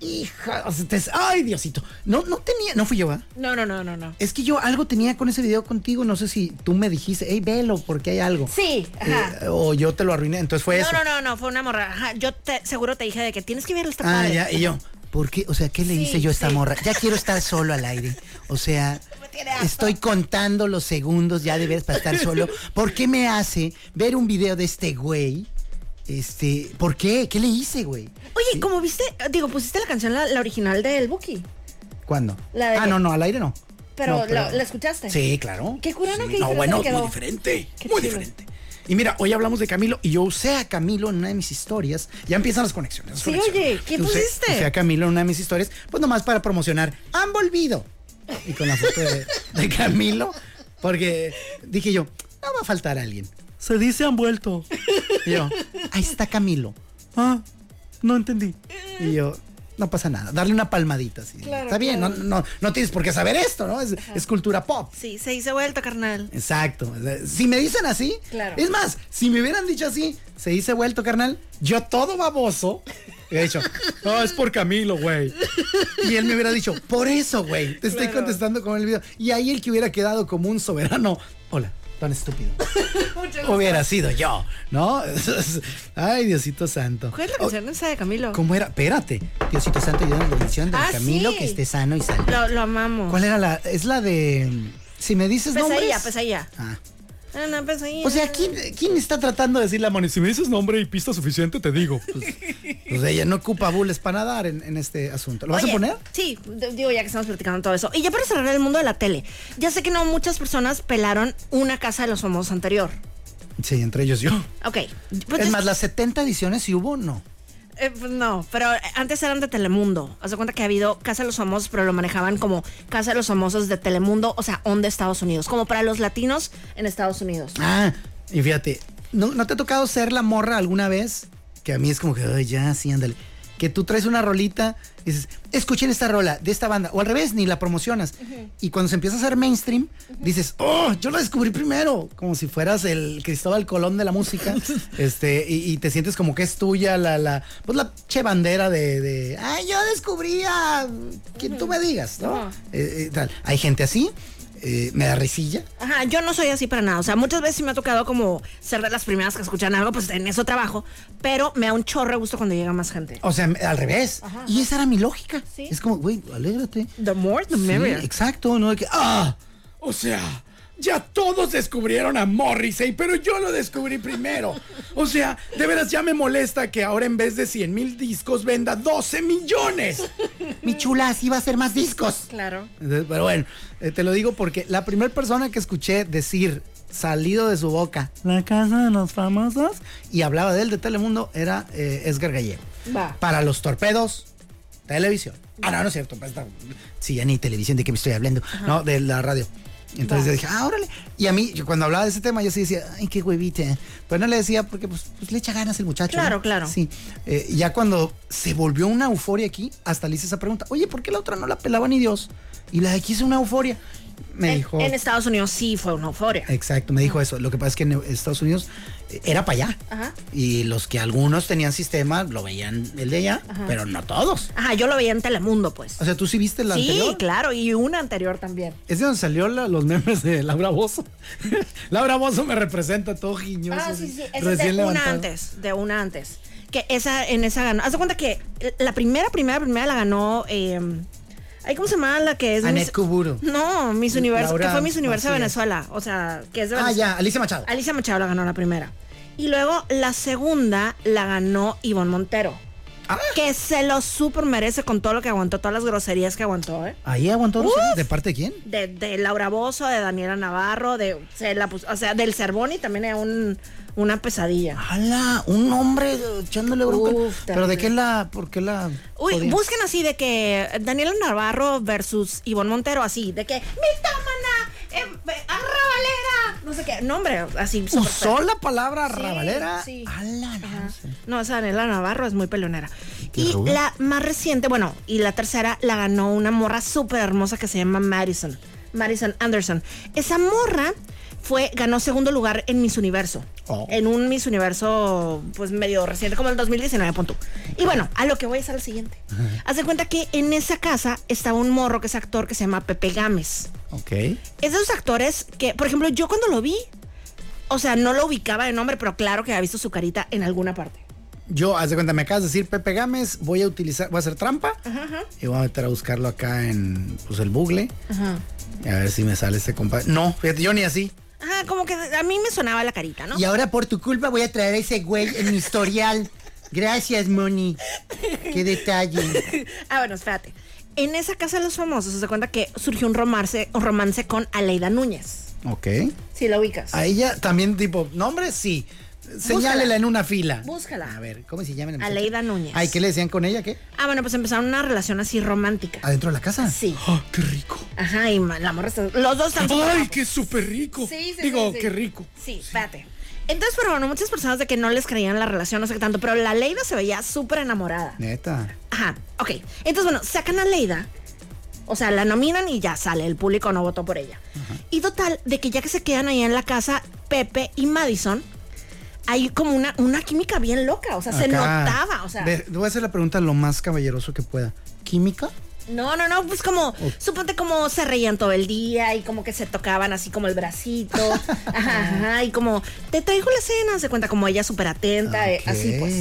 Hija, o sea, te- ay, Diosito. No, no tenía, no fui yo, ¿ah? No, no, no, no, no. Es que yo algo tenía con ese video contigo, no sé si tú me dijiste, hey, velo, porque hay algo. Sí, ajá. Eh, o yo te lo arruiné, entonces fue no, eso. no, no, no, fue una morra. Ajá, yo te, seguro te dije de que tienes que verlo, está Ah, padre. ya, y yo, ¿por qué? O sea, ¿qué le Sí, hice yo a esta sí. morra? Ya quiero estar solo al aire. O sea, estoy contando los segundos ya de veras para estar solo. ¿Por qué me hace ver un video de este güey? Este, ¿por qué? ¿Qué le hice, güey? Oye, como viste, digo, pusiste la canción, la, la original del Buki. ¿Cuándo? La de- Ah, no, no, al aire no. Pero, No, ¿la, la escuchaste? Sí, claro. Qué curano, Sí. qué No, bueno, quedó. muy diferente. Qué muy chido. diferente. Y mira, hoy hablamos de Camilo y yo usé a Camilo en una de mis historias. Ya empiezan las conexiones. las Sí, conexiones. oye, ¿qué Usé- pusiste? Usé a Camilo en una de mis historias, pues nomás para promocionar. Han volvido. Y con la foto de, de Camilo, porque dije yo, no va a faltar alguien. Se dice han vuelto. Y yo, ahí está Camilo. Ah, no entendí. Y yo, no pasa nada. Darle una palmadita. Así. Claro, está bien, claro. no, no, no tienes por qué saber esto, ¿no? Es, es cultura pop. Sí, se hizo vuelta, carnal. Exacto. Si me dicen así, Claro. es más, si me hubieran dicho así, se dice vuelto, carnal, yo todo baboso, he dicho, no, es por Camilo, güey. Y él me hubiera dicho, por eso, güey, te estoy Claro. contestando con el video. Y ahí el que hubiera quedado como un soberano, hola, tan estúpido. hubiera sido yo, ¿no? Ay, Diosito Santo. ¿Cuál es la canción esa de Camilo? ¿Cómo era? Espérate. Diosito Santo, yo la bendición de Ah, Camilo, sí. que esté sano y salvo. Lo, lo amamos. ¿Cuál era la? Es la de. Si me dices Pesadilla, nombres. pesadilla. Ah. Ah, no, pesadilla. O sea, ¿quién, quién está tratando de decir la mano? Si me dices nombre y pista suficiente, te digo. Pues ella no ocupa bules para nadar en, en este asunto. ¿Lo vas a poner? Sí, digo, ya que estamos platicando todo eso. Y ya para cerrar el mundo de la tele, ya sé que no muchas personas pelaron una casa de los famosos anterior. Sí, entre ellos yo. Ok. pues es es- más, las 70 ediciones si hubo, no. Eh, pues no, pero antes eran de Telemundo. Haz de cuenta que ha habido Casa de los Famosos, pero lo manejaban como Casa de los Famosos de Telemundo, o sea, on de Estados Unidos, como para los latinos en Estados Unidos. Ah, y fíjate, ¿no, ¿no te ha tocado ser la morra alguna vez? Que a mí es como que, ay, ya, sí, ándale. Que tú traes una rolita y dices, escuchen esta rola de esta banda. O al revés, ni la promocionas. Y cuando se empieza a hacer mainstream, dices, oh, yo la descubrí primero. Como si fueras el Cristóbal Colón de la música. este, y, y te sientes como que es tuya la, la, pues la che bandera de, de ay, yo descubrí a quien tú me digas, ¿no? Eh, eh, tal. Hay gente así, eh, me da risilla. Ajá, yo no soy así para nada. O sea, muchas veces sí me ha tocado como ser de las primeras que escuchan algo, pues en eso trabajo. Pero me da un chorro de gusto cuando llega más gente. O sea, al revés. Y esa era mi lógica. Sí. Es como, güey, alégrate. The more, the Sí, merrier. exacto, no de que, ah, O sea, ya todos descubrieron a Morrissey, pero yo lo descubrí primero. O sea, de veras ya me molesta que ahora en vez de 100 mil discos venda 12 millones. mi chula, así va a ser más discos. Claro. Entonces, Pero bueno, eh, te lo digo porque la primera persona que escuché decir salido de su boca, la casa de los famosos, y hablaba de él de Telemundo, era eh, Edgar Gallego. Va. Para los torpedos, televisión. Ah, no, no es cierto. pues. Sí, ya ni televisión, ¿de qué me estoy hablando? No, de la radio. Entonces yo dije, ah, órale. Y a mí, yo cuando hablaba de ese tema, yo sí decía, ay, qué huevita. Pero no le decía porque pues, pues, le echa ganas el muchacho. Claro, ¿no? claro. Sí. Eh, ya cuando se volvió una euforia aquí, hasta le hice esa pregunta, oye, ¿por qué la otra no la pelaba ni Dios? Y la de aquí es una euforia. Me En, dijo. en Estados Unidos sí fue una euforia. Exacto, me dijo eso. Lo que pasa es que en Estados Unidos eh, era para allá. Ajá. Y los que algunos tenían sistema lo veían el de allá, pero no todos. Ajá, yo lo veía en Telemundo, pues. O sea, tú sí viste la sí, anterior. claro, y una anterior también. Es de donde salió la- los memes de Laura Bozo. Laura Bozo me representa todo giñoso. Ah, sí, sí. Esa es de una antes, de una antes. Que esa, en esa ganó. Haz de cuenta que la primera, primera, primera la ganó. Eh, ay, ¿Cómo se llama la que es? Miss- Kuburu. No, Miss Universo, Laura que fue Miss Universo de. Venezuela. O sea, que es de Ah, Venezuela. ya, Alicia Machado. Alicia Machado la ganó la primera. Y luego la segunda la ganó Ivonne Montero. Ah. Que se lo súper merece con todo lo que aguantó, todas las groserías que aguantó, ¿eh? Ahí aguantó. Uf. ¿De parte de quién? De, de Laura Bozo, de Daniela Navarro, de se la puso- o sea, del Cervoni también era un, una pesadilla. ¡Hala! Un hombre echándole bronca. Uf, Pero ¿de qué la, por qué la Uy, busquen así de que Daniela Navarro versus Ivonne Montero, así, de que mitómana, eh, eh, arrabalera, no sé qué, nombre, así. ¿Usó la palabra Sí, rabalera? sí. No sé. No, Navarro es muy peleonera. Qué Y la más reciente, bueno, y la tercera la ganó una morra súper hermosa que se llama Madison. Madison Anderson. Esa morra fue, ganó segundo lugar en Miss Universo. Oh. En un Miss Universo, pues medio reciente, como el 2019, pon tú. Y bueno, a lo que voy es al siguiente. Haz de cuenta que en esa casa estaba un morro que es actor que se llama Pepe Gámez. Ok. Es de esos actores que, por ejemplo, yo cuando lo vi, o sea, no lo ubicaba de nombre, pero claro que había visto su carita en alguna parte. Yo, haz de cuenta, me acabas de decir Pepe Gámez, voy a utilizar, voy a hacer trampa y voy a meter a buscarlo acá en pues, el Google. Y a ver si me sale este compadre. No, fíjate, yo ni así. Como que a mí me sonaba la carita, ¿no? Y ahora por tu culpa voy a traer a ese güey en mi historial. Gracias, Moni. Qué detalle. ah, bueno, espérate. En esa casa de los famosos se cuenta que surgió un romance, un romance con Aleida Núñez. Ok. Si la ubicas. A ella también, tipo, nombre, sí. Señálela en una fila. Búscala. A ver, ¿cómo se llama? Aleida Núñez. Ay, ¿qué le decían con ella? ¿Qué? Ah, bueno, pues empezaron una relación así romántica. ¿Adentro de la casa? Sí. ¡Ah, qué rico! Ajá, y la morra está... Los dos están ¡Ay, qué súper rico! Sí, sí, Digo, sí, qué rico. Sí, espérate. Entonces, pero bueno, muchas personas de que no les creían la relación, no sé qué tanto, pero la Leida se veía súper enamorada. Neta. Ajá, ok. Entonces, bueno, sacan a Leida, o sea, la nominan y ya sale, el público no votó por ella. Y total, de que ya que se quedan ahí en la casa, Pepe y Madison, hay como una, una química bien loca, o sea, se notaba, o sea... Voy a hacer la pregunta lo más caballeroso que pueda. ¿Química? No, no, no, pues como, suponte como se reían todo el día y como que se tocaban así como el bracito, ajá, ajá, y como, te traigo la cena, se cuenta como ella súper atenta, eh, así pues.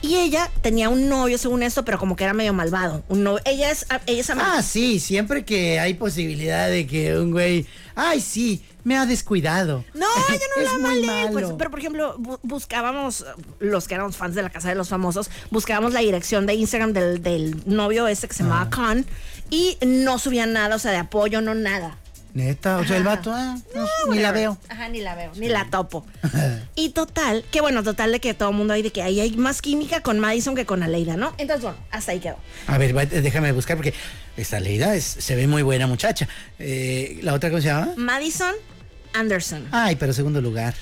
Y ella tenía un novio según esto, pero como que era medio malvado, un novio, ella es, ella es. Ah, sí, siempre que hay posibilidad de que un güey. Ay, sí, me ha descuidado. No, ella no Es hablaba muy mal de él, pues, malo. pero por ejemplo, bu- buscábamos, los que éramos fans de la Casa de los Famosos, buscábamos la dirección de Instagram del, del novio este que se llamaba Khan y no subían nada, o sea, de apoyo, no nada. Neta, o sea, el vato, ah, no, ni la veo. Ajá, ni la veo, ni la topo. y total, que bueno, total de que todo el mundo hay de que ahí hay más química con Madison que con Aleida, ¿no? Entonces, bueno, hasta ahí quedó. A ver, va- déjame buscar porque esta Leida es- se ve muy buena muchacha. Eh, ¿La otra cómo se llama? Madison Anderson. Ay, pero segundo lugar.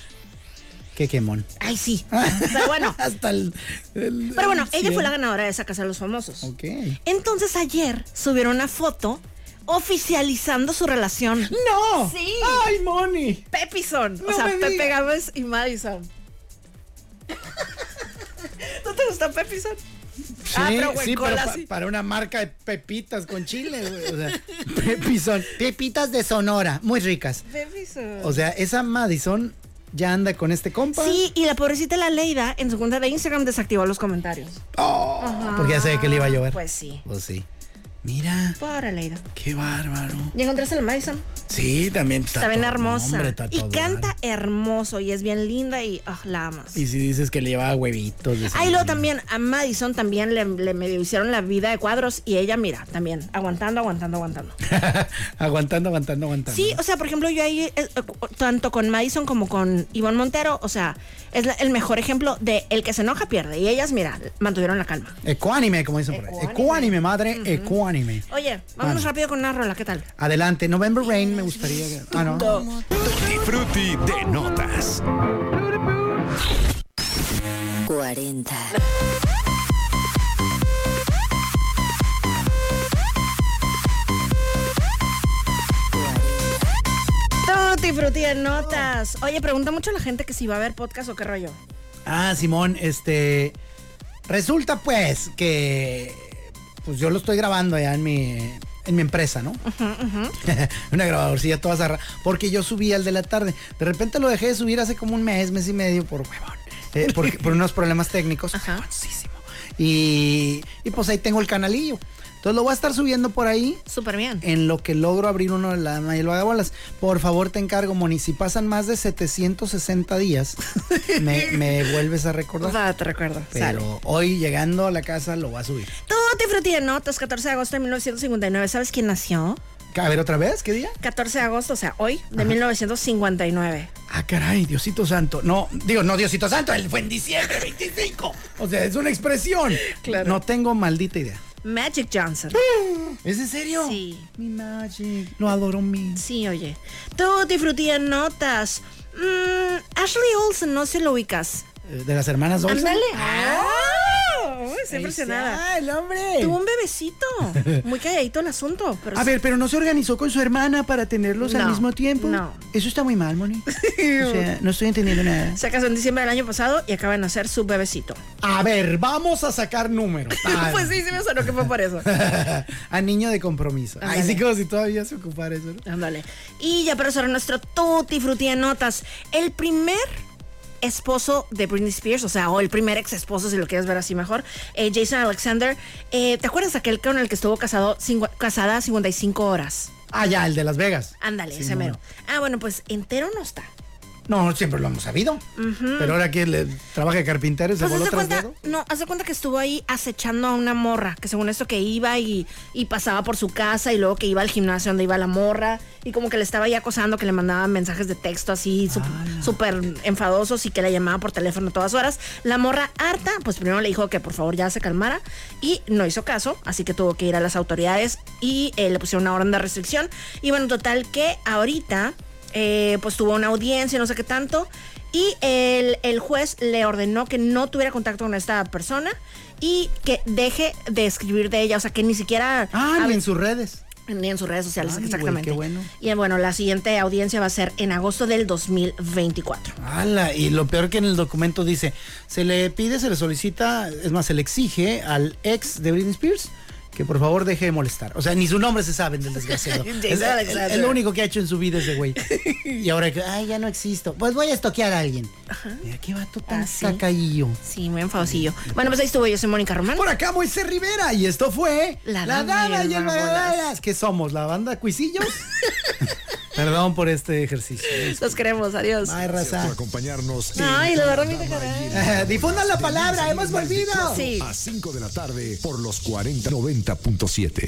Qué quemón. Ay, sí. Pero bueno, Hasta el. el- pero bueno, ella fue la ganadora de esa Casa de los Famosos. Ok. Entonces ayer subieron una foto oficializando su relación. ¡No! Sí. ¡Ay, Moni! Pepison. No o sea, Pepe. Gámez y Madison. ¿No te gusta Pepison? Sí, Ah, pero sí, pero huecola, pa- sí. para una marca de pepitas con chile, güey. O sea, pepizón. Pepitas de Sonora, muy ricas. Pepison. O sea, esa Madison ya anda con este compa. Sí, y la pobrecita la Leida en su cuenta de Instagram desactivó los comentarios. Oh, porque ya sabía que le iba a llover. Pues sí. Pues sí. Mira, Pobre Leida. qué bárbaro. ¿Ya encontraste a la Madison? Sí, también está Está bien hermosa. hombre, está y canta hermoso y es bien linda y ah, la amas. Y si dices que le llevaba huevitos. Ah, y luego también a Madison también le, le medio hicieron la vida de cuadros y ella, mira, también aguantando, aguantando, aguantando. aguantando, aguantando, aguantando. Sí, o sea, por ejemplo, yo ahí, eh, eh, tanto con Madison como con Ivonne Montero, o sea, es la- el mejor ejemplo de el que se enoja pierde. Y ellas, mira, mantuvieron la calma. Ecuánime, como dicen por ahí. Ecuánime. Ecuánime, madre, ecuánime. Oye, vámonos Vale. rápido con una rola, ¿qué tal? Adelante, November Rain me gustaría. que- Ah, no. Tutti Frutti de notas. 40. Tutti frutti de notas. Oye, pregunta mucho la gente que si va a haber podcast o qué rollo. Ah, Simón, este. Resulta pues que. Pues yo lo estoy grabando allá en mi. En mi empresa, ¿no? Una grabadorcilla toda zarra. Porque yo subí al de la tarde. De repente lo dejé de subir hace como un mes, mes y medio por huevón. eh, por unos problemas técnicos. Huevoncísimo. Y, y pues ahí tengo el canalillo. Entonces lo voy a estar subiendo por ahí. Súper bien. En lo que logro abrir uno de la dama y el vagabolas. Por favor, te encargo, Moni. Si pasan más de 760 días, me, me vuelves a recordar. Va, te recuerdo. Sale. Pero hoy llegando a la casa lo voy a subir. Tutti frutti de notas, 14 de agosto de 1959. ¿Sabes quién nació? A ver, otra vez, ¿qué día? 14 de agosto, o sea, hoy, de 1959. Ah, caray, Diosito Santo. No, digo, no Diosito Santo, él fue en diciembre 25. O sea, es una expresión. Claro. No tengo maldita idea. Magic Johnson. ¿Es en serio? Sí. Mi Magic. Lo adoro mi. Sí, oye. Frutti de notas. Mm, Ashley Olsen, no se lo ubicas. Eh, De las hermanas Olsen. Ándale. ¡Ah! Estoy impresionada. está, el hombre. Tuvo un bebecito. Muy calladito el asunto. Pero A sí. ver, pero no se organizó con su hermana para tenerlos al No, mismo tiempo. no. Eso está muy mal, Moni. o sea, no estoy entendiendo nada. Se casó en diciembre del año pasado y acaba de nacer su bebecito. A ver, vamos a sacar números. Ah, pues sí, sí me sonó que fue por eso. a niño de compromiso. Ay, Ándale. sí, como si todavía se ocupara eso. ¿no? Ándale. Y ya para cerrar nuestro tutti frutti de notas. El primer esposo de Britney Spears, o sea, o el primer ex esposo, si lo quieres ver así mejor, eh, Jason Alexander. Eh, ¿Te acuerdas aquel con el que estuvo casado, cincu- casada 55 horas? Ah, ya, el de Las Vegas. Ándale, Sí, ese no, mero. Ah, bueno, pues entero no está. No, siempre lo hemos sabido. Pero ahora que le trabaja de carpintero se Pues voló de tras cuenta, dedo. no, haz de cuenta que estuvo ahí acechando a una morra, que según esto que iba y, y pasaba por su casa y luego que iba al gimnasio donde iba la morra y como que le estaba ahí acosando, que le mandaban mensajes de texto así sup- súper enfadosos y que la llamaba por teléfono a todas horas. La morra harta, pues primero le dijo que por favor ya se calmara y no hizo caso, así que tuvo que ir a las autoridades y eh, le pusieron una orden de restricción. Y bueno, total que ahorita eh, pues tuvo una audiencia, no sé qué tanto, y el, el juez le ordenó que no tuviera contacto con esta persona y que deje de escribir de ella, o sea, que ni siquiera... Ah, ni en sus redes. ni en sus redes sociales, Ay, exactamente. qué bueno. Y bueno, la siguiente audiencia va a ser en agosto del 2024. Ala, y lo peor que en el documento dice, se le pide, se le solicita, es más, se le exige al ex de Britney Spears que por favor deje de molestar. O sea, ni su nombre se sabe del desgraciado. Es, lo único que ha hecho en su vida ese güey. Y ahora que, ay, ya no existo. Pues voy a estoquear a alguien. Mira, qué vato tan Ah, sí. sacaillo. Sí, muy enfadosillo. Bueno, pues ahí estuvo, yo soy Mónica Román. Por acá Moisés Rivera y esto fue La Dama y el Vagabolas. ¿Qué somos? ¿La banda Cuisillos? Perdón por este ejercicio. Los queremos, adiós. Ay, Gracias raza. por acompañarnos. Ay, en la verdad, mi Eh, difundan la palabra, hemos volvido. 24 Sí. A 5 de la tarde por los 4090.7.